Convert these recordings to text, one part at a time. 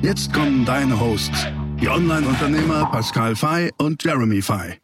Jetzt kommen deine Hosts, die Online-Unternehmer Pascal Fay und Jeremy Fay.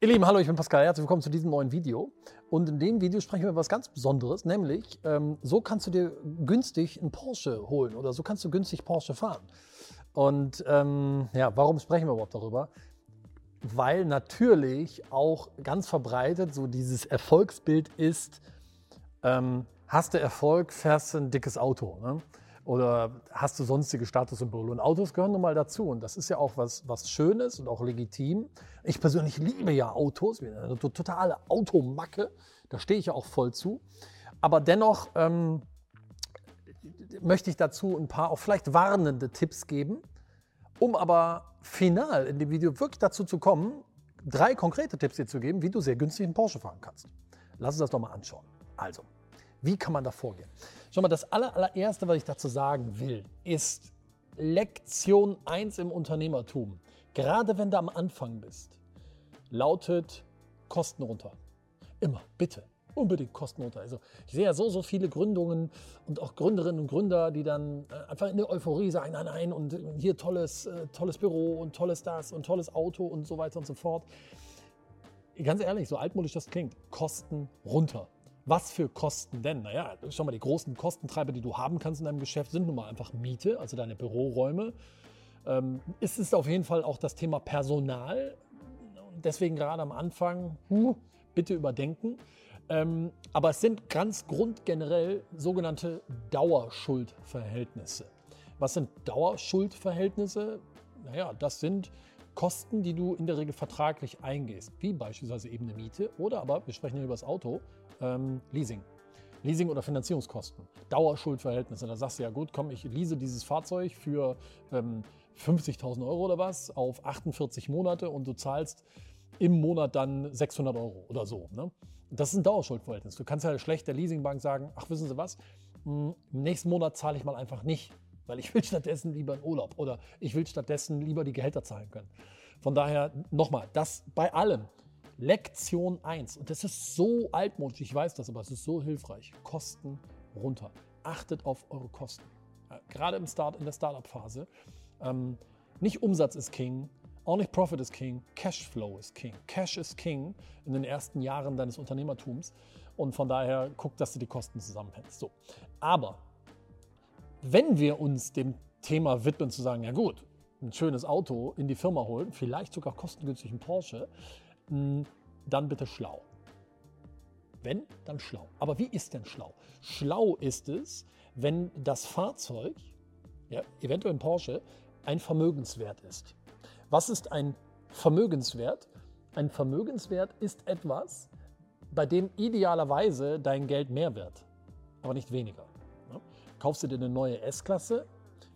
Ihr Lieben, hallo, ich bin Pascal. Herzlich willkommen zu diesem neuen Video. Und in dem Video sprechen wir über was ganz Besonderes, nämlich ähm, so kannst du dir günstig einen Porsche holen oder so kannst du günstig Porsche fahren. Und ähm, ja, warum sprechen wir überhaupt darüber? Weil natürlich auch ganz verbreitet so dieses Erfolgsbild ist, ähm, hast du Erfolg, fährst du ein dickes Auto. Ne? Oder hast du sonstige Statussymbole? Und Autos gehören nun mal dazu. Und das ist ja auch was, was Schönes und auch legitim. Ich persönlich liebe ja Autos, eine totale Automacke. Da stehe ich ja auch voll zu. Aber dennoch ähm, möchte ich dazu ein paar auch vielleicht warnende Tipps geben, um aber final in dem Video wirklich dazu zu kommen, drei konkrete Tipps dir zu geben, wie du sehr günstig einen Porsche fahren kannst. Lass uns das doch mal anschauen. Also, wie kann man da vorgehen? Schau mal, das allererste, was ich dazu sagen will, ist Lektion 1 im Unternehmertum. Gerade wenn du am Anfang bist, lautet Kosten runter. Immer, bitte, unbedingt Kosten runter. Also ich sehe ja so, so viele Gründungen und auch Gründerinnen und Gründer, die dann äh, einfach in der Euphorie sagen, nein, nein, und hier tolles, äh, tolles Büro und tolles das und tolles Auto und so weiter und so fort. Ganz ehrlich, so altmodisch das klingt, Kosten runter. Was für Kosten denn? Naja, schau mal, die großen Kostentreiber, die du haben kannst in deinem Geschäft, sind nun mal einfach Miete, also deine Büroräume. Ähm, es ist auf jeden Fall auch das Thema Personal. Deswegen gerade am Anfang, huh, bitte überdenken. Ähm, aber es sind ganz grundgenerell sogenannte Dauerschuldverhältnisse. Was sind Dauerschuldverhältnisse? Naja, das sind Kosten, die du in der Regel vertraglich eingehst, wie beispielsweise eben eine Miete oder aber, wir sprechen hier über das Auto, ähm, Leasing. Leasing- oder Finanzierungskosten, Dauerschuldverhältnisse. Da sagst du ja gut, komm, ich lease dieses Fahrzeug für ähm, 50.000 Euro oder was auf 48 Monate und du zahlst im Monat dann 600 Euro oder so. Ne? Das ist ein Dauerschuldverhältnis. Du kannst ja schlecht der Leasingbank sagen, ach wissen Sie was, hm, im nächsten Monat zahle ich mal einfach nicht, weil ich will stattdessen lieber in Urlaub oder ich will stattdessen lieber die Gehälter zahlen können. Von daher nochmal, das bei allem. Lektion 1, und das ist so altmodisch, ich weiß das, aber es ist so hilfreich. Kosten runter. Achtet auf eure Kosten. Gerade im Start, in der Startup-Phase. Ähm, nicht Umsatz ist King, auch nicht Profit ist King, Cashflow ist King. Cash ist King in den ersten Jahren deines Unternehmertums. Und von daher guck, dass du die Kosten zusammenhältst. So. Aber wenn wir uns dem Thema widmen, zu sagen, ja gut, ein schönes Auto in die Firma holen, vielleicht sogar kostengünstig ein Porsche, dann bitte schlau. Wenn, dann schlau. Aber wie ist denn schlau? Schlau ist es, wenn das Fahrzeug, ja, eventuell ein Porsche, ein Vermögenswert ist. Was ist ein Vermögenswert? Ein Vermögenswert ist etwas, bei dem idealerweise dein Geld mehr wird, aber nicht weniger. Kaufst du dir eine neue S-Klasse,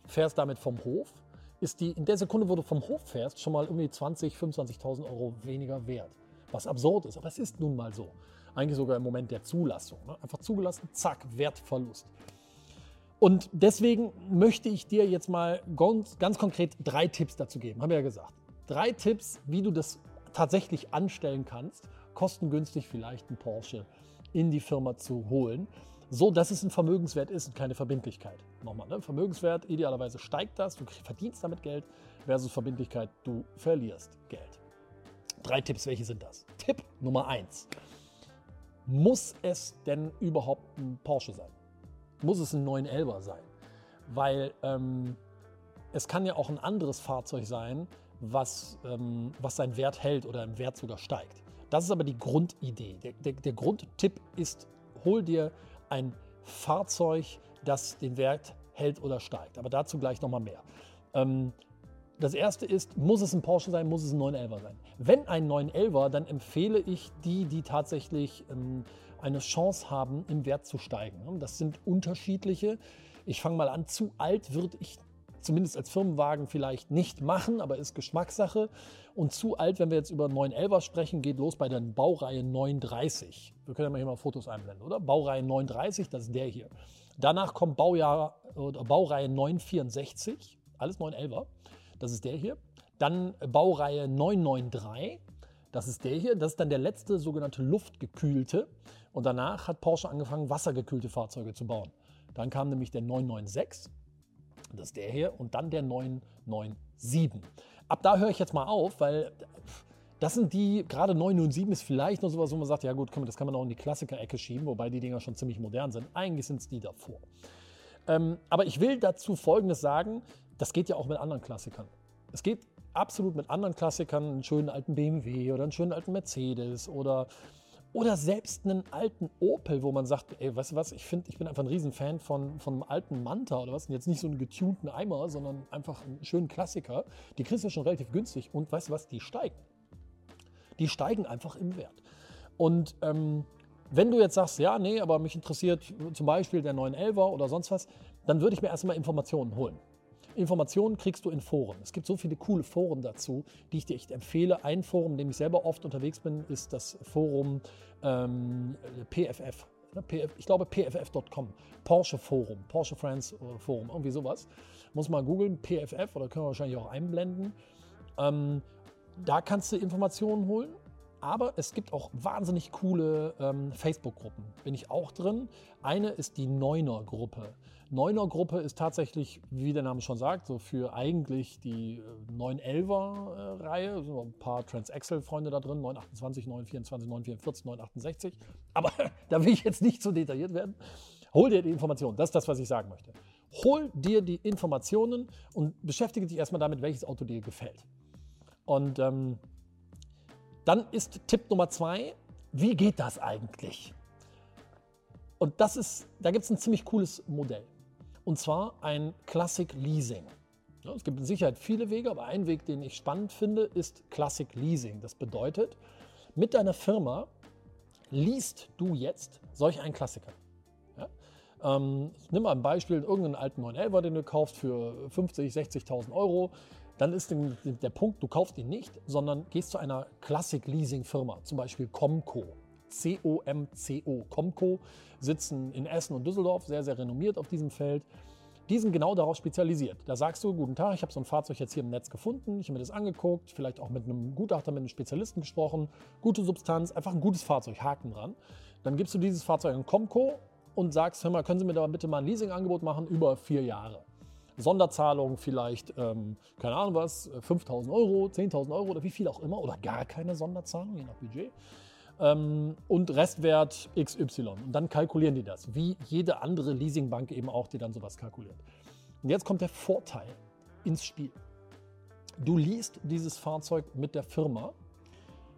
fährst damit vom Hof, ist die in der Sekunde, wo du vom Hof fährst, schon mal irgendwie 20, 25.000 Euro weniger wert. Was absurd ist, aber es ist nun mal so. Eigentlich sogar im Moment der Zulassung. Ne? Einfach zugelassen, zack, Wertverlust. Und deswegen möchte ich dir jetzt mal ganz, ganz konkret drei Tipps dazu geben. Habe ich ja gesagt. Drei Tipps, wie du das tatsächlich anstellen kannst, kostengünstig vielleicht einen Porsche in die Firma zu holen so dass es ein Vermögenswert ist und keine Verbindlichkeit. Nochmal, ne? Vermögenswert, idealerweise steigt das, du verdienst damit Geld, versus Verbindlichkeit, du verlierst Geld. Drei Tipps, welche sind das? Tipp Nummer eins. Muss es denn überhaupt ein Porsche sein? Muss es ein 911er sein? Weil ähm, es kann ja auch ein anderes Fahrzeug sein, was, ähm, was seinen Wert hält oder im Wert sogar steigt. Das ist aber die Grundidee. Der, der, der Grundtipp ist, hol dir ein Fahrzeug, das den Wert hält oder steigt. Aber dazu gleich nochmal mehr. Ähm, das erste ist, muss es ein Porsche sein, muss es ein 911er sein? Wenn ein 911er, dann empfehle ich die, die tatsächlich ähm, eine Chance haben, im Wert zu steigen. Das sind unterschiedliche. Ich fange mal an, zu alt würde ich zumindest als Firmenwagen vielleicht nicht machen, aber ist Geschmackssache. Und zu alt, wenn wir jetzt über 911er sprechen, geht los bei der Baureihe 930. Wir können ja mal hier mal Fotos einblenden, oder? Baureihe 930, das ist der hier. Danach kommt Baujahr oder Baureihe 964, alles 911er. Das ist der hier. Dann Baureihe 993, das ist der hier. Das ist dann der letzte sogenannte luftgekühlte. Und danach hat Porsche angefangen, wassergekühlte Fahrzeuge zu bauen. Dann kam nämlich der 996, das ist der hier, und dann der 997. Ab da höre ich jetzt mal auf, weil das sind die, gerade 907 ist vielleicht noch sowas, wo man sagt, ja gut, das kann man auch in die Klassiker-Ecke schieben, wobei die Dinger schon ziemlich modern sind. Eigentlich sind es die davor. Ähm, aber ich will dazu Folgendes sagen, das geht ja auch mit anderen Klassikern. Es geht absolut mit anderen Klassikern, einen schönen alten BMW oder einen schönen alten Mercedes oder, oder selbst einen alten Opel, wo man sagt, ey, weißt du was, ich finde, ich bin einfach ein Riesenfan von, von einem alten Manta oder was, und jetzt nicht so einen getunten Eimer, sondern einfach einen schönen Klassiker. Die kriegst du schon relativ günstig und weißt du was, die steigen die steigen einfach im Wert. Und ähm, wenn du jetzt sagst, ja, nee, aber mich interessiert zum Beispiel der 911er oder sonst was, dann würde ich mir erstmal Informationen holen. Informationen kriegst du in Foren. Es gibt so viele coole Foren dazu, die ich dir echt empfehle. Ein Forum, in dem ich selber oft unterwegs bin, ist das Forum ähm, PFF. Ne, ich glaube pff.com, Porsche Forum, Porsche Friends Forum, irgendwie sowas. Muss mal googeln, PFF oder können wir wahrscheinlich auch einblenden. Ähm, da kannst du Informationen holen. Aber es gibt auch wahnsinnig coole ähm, Facebook-Gruppen. Bin ich auch drin. Eine ist die Neuner-Gruppe. Neuner-Gruppe ist tatsächlich, wie der Name schon sagt, so für eigentlich die 911er-Reihe. Äh, sind ein paar Transaxle-Freunde da drin, 928, 924, 944, 968. Aber da will ich jetzt nicht so detailliert werden. Hol dir die Informationen. Das ist das, was ich sagen möchte. Hol dir die Informationen und beschäftige dich erstmal damit, welches Auto dir gefällt. Und ähm, dann ist Tipp Nummer zwei, wie geht das eigentlich? Und das ist, da gibt es ein ziemlich cooles Modell. Und zwar ein Classic Leasing. Ja, es gibt in Sicherheit viele Wege, aber ein Weg, den ich spannend finde, ist Classic Leasing. Das bedeutet, mit deiner Firma liest du jetzt solch einen Klassiker. Ja? Ähm, nimm mal ein Beispiel, irgendeinen alten 911, den du kaufst für 50, 60.000 Euro dann ist der Punkt, du kaufst ihn nicht, sondern gehst zu einer Classic-Leasing-Firma, zum Beispiel Comco. C-O-M-C-O. Comco sitzen in Essen und Düsseldorf, sehr, sehr renommiert auf diesem Feld. Die sind genau darauf spezialisiert. Da sagst du, guten Tag, ich habe so ein Fahrzeug jetzt hier im Netz gefunden, ich habe mir das angeguckt, vielleicht auch mit einem Gutachter, mit einem Spezialisten gesprochen, gute Substanz, einfach ein gutes Fahrzeug, Haken dran. Dann gibst du dieses Fahrzeug an Comco und sagst, hör mal, können Sie mir da bitte mal ein Leasingangebot machen über vier Jahre. Sonderzahlung vielleicht, ähm, keine Ahnung was, 5000 Euro, 10.000 Euro oder wie viel auch immer oder gar keine Sonderzahlung, je nach Budget. Ähm, und Restwert XY. Und dann kalkulieren die das, wie jede andere Leasingbank eben auch, die dann sowas kalkuliert. Und jetzt kommt der Vorteil ins Spiel. Du liest dieses Fahrzeug mit der Firma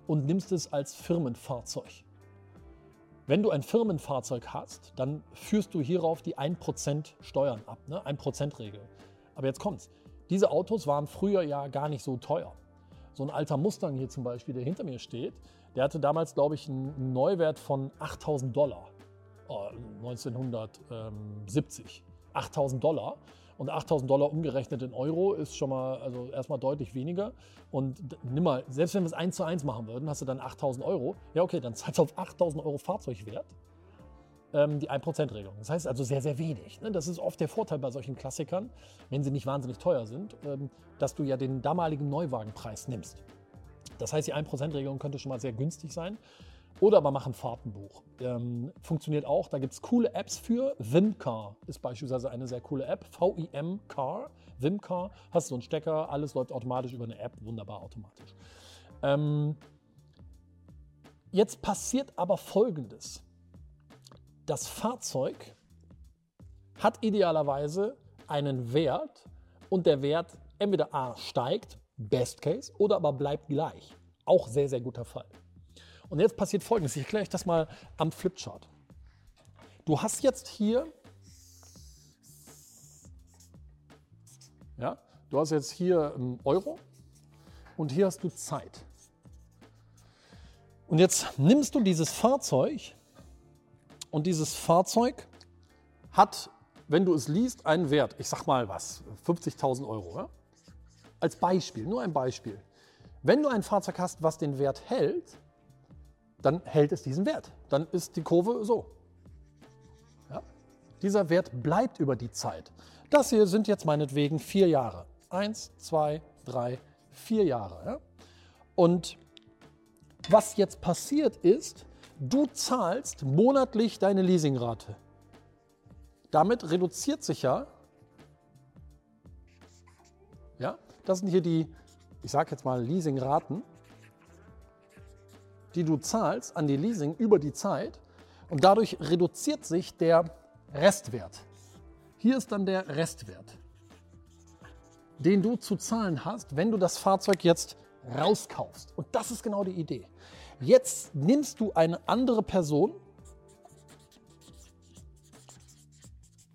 und nimmst es als Firmenfahrzeug. Wenn du ein Firmenfahrzeug hast, dann führst du hierauf die 1% Steuern ab, ne? 1%-Regel. Aber jetzt kommt's. Diese Autos waren früher ja gar nicht so teuer. So ein alter Mustang hier zum Beispiel, der hinter mir steht, der hatte damals, glaube ich, einen Neuwert von 8000 Dollar. Oh, 1970. 8000 Dollar. Und 8000 Dollar umgerechnet in Euro ist schon mal, also erstmal deutlich weniger. Und nimm mal, selbst wenn wir es 1 zu 1 machen würden, hast du dann 8000 Euro. Ja, okay, dann zahlst du auf 8000 Euro Fahrzeugwert ähm, die 1%-Regelung. Das heißt also sehr, sehr wenig. Ne? Das ist oft der Vorteil bei solchen Klassikern, wenn sie nicht wahnsinnig teuer sind, ähm, dass du ja den damaligen Neuwagenpreis nimmst. Das heißt, die 1%-Regelung könnte schon mal sehr günstig sein. Oder aber mach ein Fahrtenbuch. Ähm, funktioniert auch. Da gibt es coole Apps für. Vimcar ist beispielsweise eine sehr coole App. V-I-M Car. Vimcar. Hast so einen Stecker, alles läuft automatisch über eine App. Wunderbar automatisch. Ähm, jetzt passiert aber Folgendes. Das Fahrzeug hat idealerweise einen Wert und der Wert entweder A steigt, Best Case, oder aber bleibt gleich. Auch sehr, sehr guter Fall. Und jetzt passiert Folgendes. Ich erkläre euch das mal am Flipchart. Du hast jetzt hier, ja, du hast jetzt hier Euro und hier hast du Zeit. Und jetzt nimmst du dieses Fahrzeug und dieses Fahrzeug hat wenn du es liest, einen Wert, ich sag mal was, 50.000 Euro. Ja? Als Beispiel, nur ein Beispiel. Wenn du ein Fahrzeug hast, was den Wert hält, dann hält es diesen Wert. Dann ist die Kurve so. Ja? Dieser Wert bleibt über die Zeit. Das hier sind jetzt meinetwegen vier Jahre. Eins, zwei, drei, vier Jahre. Ja? Und was jetzt passiert ist, du zahlst monatlich deine Leasingrate. Damit reduziert sich ja, ja, das sind hier die, ich sage jetzt mal Leasingraten, die du zahlst an die Leasing über die Zeit und dadurch reduziert sich der Restwert. Hier ist dann der Restwert, den du zu zahlen hast, wenn du das Fahrzeug jetzt rauskaufst. Und das ist genau die Idee. Jetzt nimmst du eine andere Person,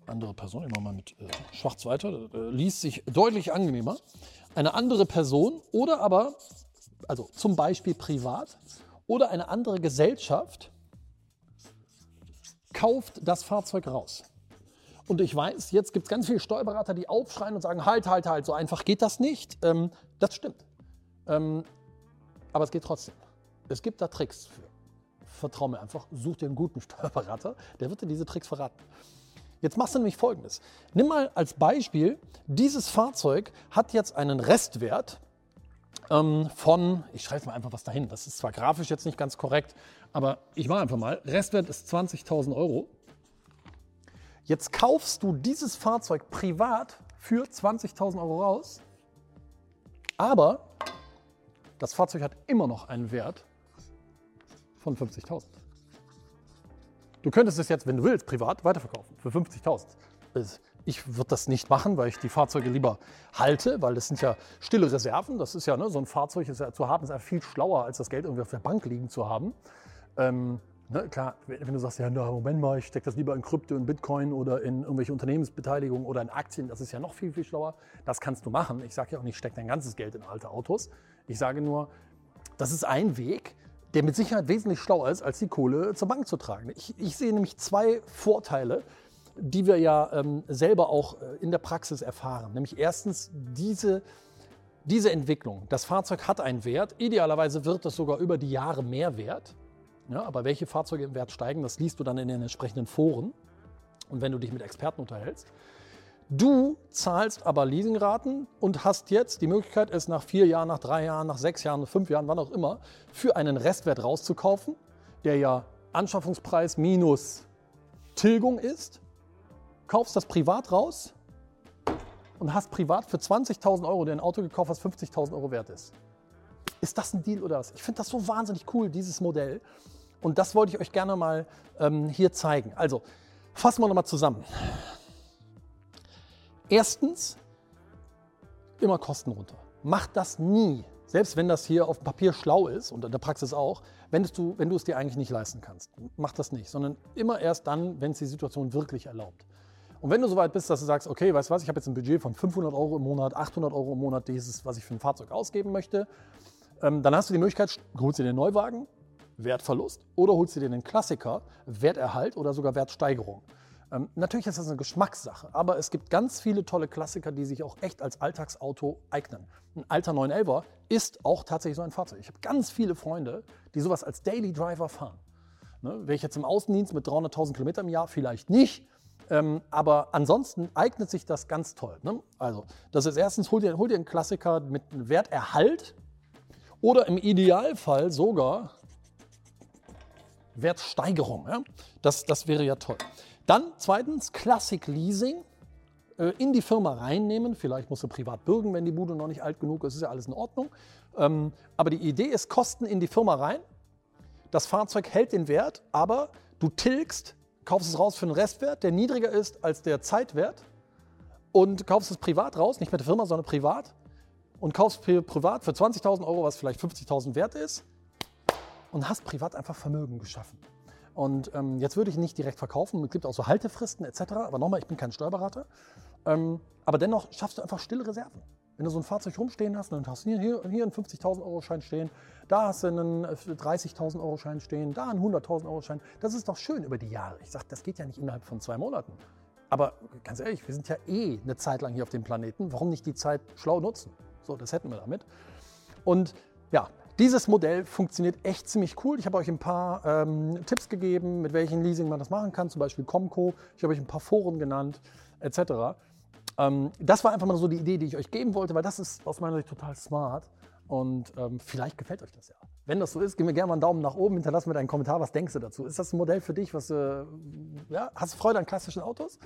andere Person, mache mal mit äh, schwarz weiter, äh, liest sich deutlich angenehmer, eine andere Person oder aber, also zum Beispiel privat oder eine andere Gesellschaft kauft das Fahrzeug raus. Und ich weiß, jetzt gibt es ganz viele Steuerberater, die aufschreien und sagen, halt, halt, halt, so einfach geht das nicht. Ähm, das stimmt. Ähm, aber es geht trotzdem. Es gibt da Tricks für. Vertrau mir einfach, such dir einen guten Steuerberater, der wird dir diese Tricks verraten. Jetzt machst du nämlich folgendes. Nimm mal als Beispiel, dieses Fahrzeug hat jetzt einen Restwert ähm, von, ich schreibe mal einfach was dahin, das ist zwar grafisch jetzt nicht ganz korrekt, aber ich mache einfach mal, Restwert ist 20.000 Euro. Jetzt kaufst du dieses Fahrzeug privat für 20.000 Euro raus, aber das Fahrzeug hat immer noch einen Wert von 50.000. Du könntest es jetzt, wenn du willst, privat weiterverkaufen für 50.000. Ich würde das nicht machen, weil ich die Fahrzeuge lieber halte, weil das sind ja stille Reserven. Das ist ja, ne, so ein Fahrzeug ja, zu haben, ist ja viel schlauer, als das Geld irgendwie auf der Bank liegen zu haben. Ähm, ne, klar, wenn du sagst, ja, na, Moment mal, ich stecke das lieber in Krypto, in Bitcoin oder in irgendwelche Unternehmensbeteiligungen oder in Aktien, das ist ja noch viel, viel schlauer. Das kannst du machen. Ich sage ja auch nicht, steck dein ganzes Geld in alte Autos. Ich sage nur, das ist ein Weg, der mit Sicherheit wesentlich schlauer ist, als die Kohle zur Bank zu tragen. Ich, ich sehe nämlich zwei Vorteile, die wir ja ähm, selber auch äh, in der Praxis erfahren. Nämlich erstens diese, diese Entwicklung. Das Fahrzeug hat einen Wert. Idealerweise wird es sogar über die Jahre mehr wert. Ja, aber welche Fahrzeuge im Wert steigen, das liest du dann in den entsprechenden Foren und wenn du dich mit Experten unterhältst. Du zahlst aber Leasingraten und hast jetzt die Möglichkeit, es nach vier Jahren, nach drei Jahren, nach sechs Jahren, fünf Jahren, wann auch immer, für einen Restwert rauszukaufen, der ja Anschaffungspreis minus Tilgung ist. Kaufst das privat raus und hast privat für 20.000 Euro dir ein Auto gekauft, was 50.000 Euro wert ist. Ist das ein Deal oder was? Ich finde das so wahnsinnig cool, dieses Modell. Und das wollte ich euch gerne mal ähm, hier zeigen. Also, fassen wir nochmal zusammen. Erstens, immer Kosten runter. Macht das nie, selbst wenn das hier auf dem Papier schlau ist und in der Praxis auch, wenn, du, wenn du es dir eigentlich nicht leisten kannst. Mach das nicht, sondern immer erst dann, wenn es die Situation wirklich erlaubt. Und wenn du soweit bist, dass du sagst, okay, weißt du was, ich habe jetzt ein Budget von 500 Euro im Monat, 800 Euro im Monat, dieses, was ich für ein Fahrzeug ausgeben möchte, ähm, dann hast du die Möglichkeit, holst dir den Neuwagen, Wertverlust, oder holst du dir den Klassiker, Werterhalt oder sogar Wertsteigerung. Ähm, natürlich ist das eine Geschmackssache, aber es gibt ganz viele tolle Klassiker, die sich auch echt als Alltagsauto eignen. Ein alter 911er ist auch tatsächlich so ein Fahrzeug. Ich habe ganz viele Freunde, die sowas als Daily Driver fahren. Ne, Wäre ich jetzt im Außendienst mit 300.000 Kilometern im Jahr, vielleicht nicht. Ähm, aber ansonsten eignet sich das ganz toll. Ne? Also, das ist erstens, hol dir, hol dir einen Klassiker mit Werterhalt oder im Idealfall sogar Wertsteigerung. Ja? Das, das wäre ja toll. Dann zweitens Classic Leasing äh, in die Firma reinnehmen. Vielleicht musst du privat bürgen, wenn die Bude noch nicht alt genug ist, ist ja alles in Ordnung. Ähm, aber die Idee ist, Kosten in die Firma rein. Das Fahrzeug hält den Wert, aber du tilgst, kaufst es raus für einen Restwert, der niedriger ist als der Zeitwert und kaufst es privat raus, nicht mit der Firma, sondern privat und kaufst privat für 20.000 Euro, was vielleicht 50.000 wert ist und hast privat einfach Vermögen geschaffen. Und ähm, jetzt würde ich nicht direkt verkaufen. Es gibt auch so Haltefristen etc. Aber nochmal, ich bin kein Steuerberater. Ähm, aber dennoch schaffst du einfach stille Reserven. Wenn du so ein Fahrzeug rumstehen hast, dann hast du hier, hier einen 50.000 Euro Schein stehen, da hast du einen 30.000 äh, Euro Schein stehen, da einen 100.000 Euro Schein. Das ist doch schön über die Jahre. Ich sage, das geht ja nicht innerhalb von zwei Monaten. Aber ganz ehrlich, wir sind ja eh eine Zeit lang hier auf dem Planeten. Warum nicht die Zeit schlau nutzen? So, das hätten wir damit. Und ja, dieses Modell funktioniert echt ziemlich cool. Ich habe euch ein paar ähm, Tipps gegeben, mit welchen Leasing man das machen kann, zum Beispiel Comco. Ich habe euch ein paar Foren genannt, etc. Ähm, das war einfach mal so die Idee, die ich euch geben wollte, weil das ist aus meiner Sicht total smart. Und ähm, vielleicht gefällt euch das ja. Wenn das so ist, gib mir gerne mal einen Daumen nach oben, hinterlass mir deinen Kommentar, was denkst du dazu? Ist das ein Modell für dich? Was, äh, ja, hast du Freude an klassischen Autos?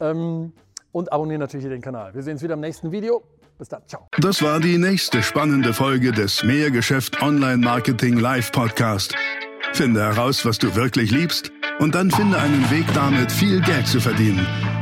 Ähm, und abonniere natürlich den Kanal. Wir sehen uns wieder im nächsten Video. Bis dann. Ciao. Das war die nächste spannende Folge des Mehrgeschäft Online Marketing Live Podcast. Finde heraus, was du wirklich liebst und dann finde einen Weg damit, viel Geld zu verdienen.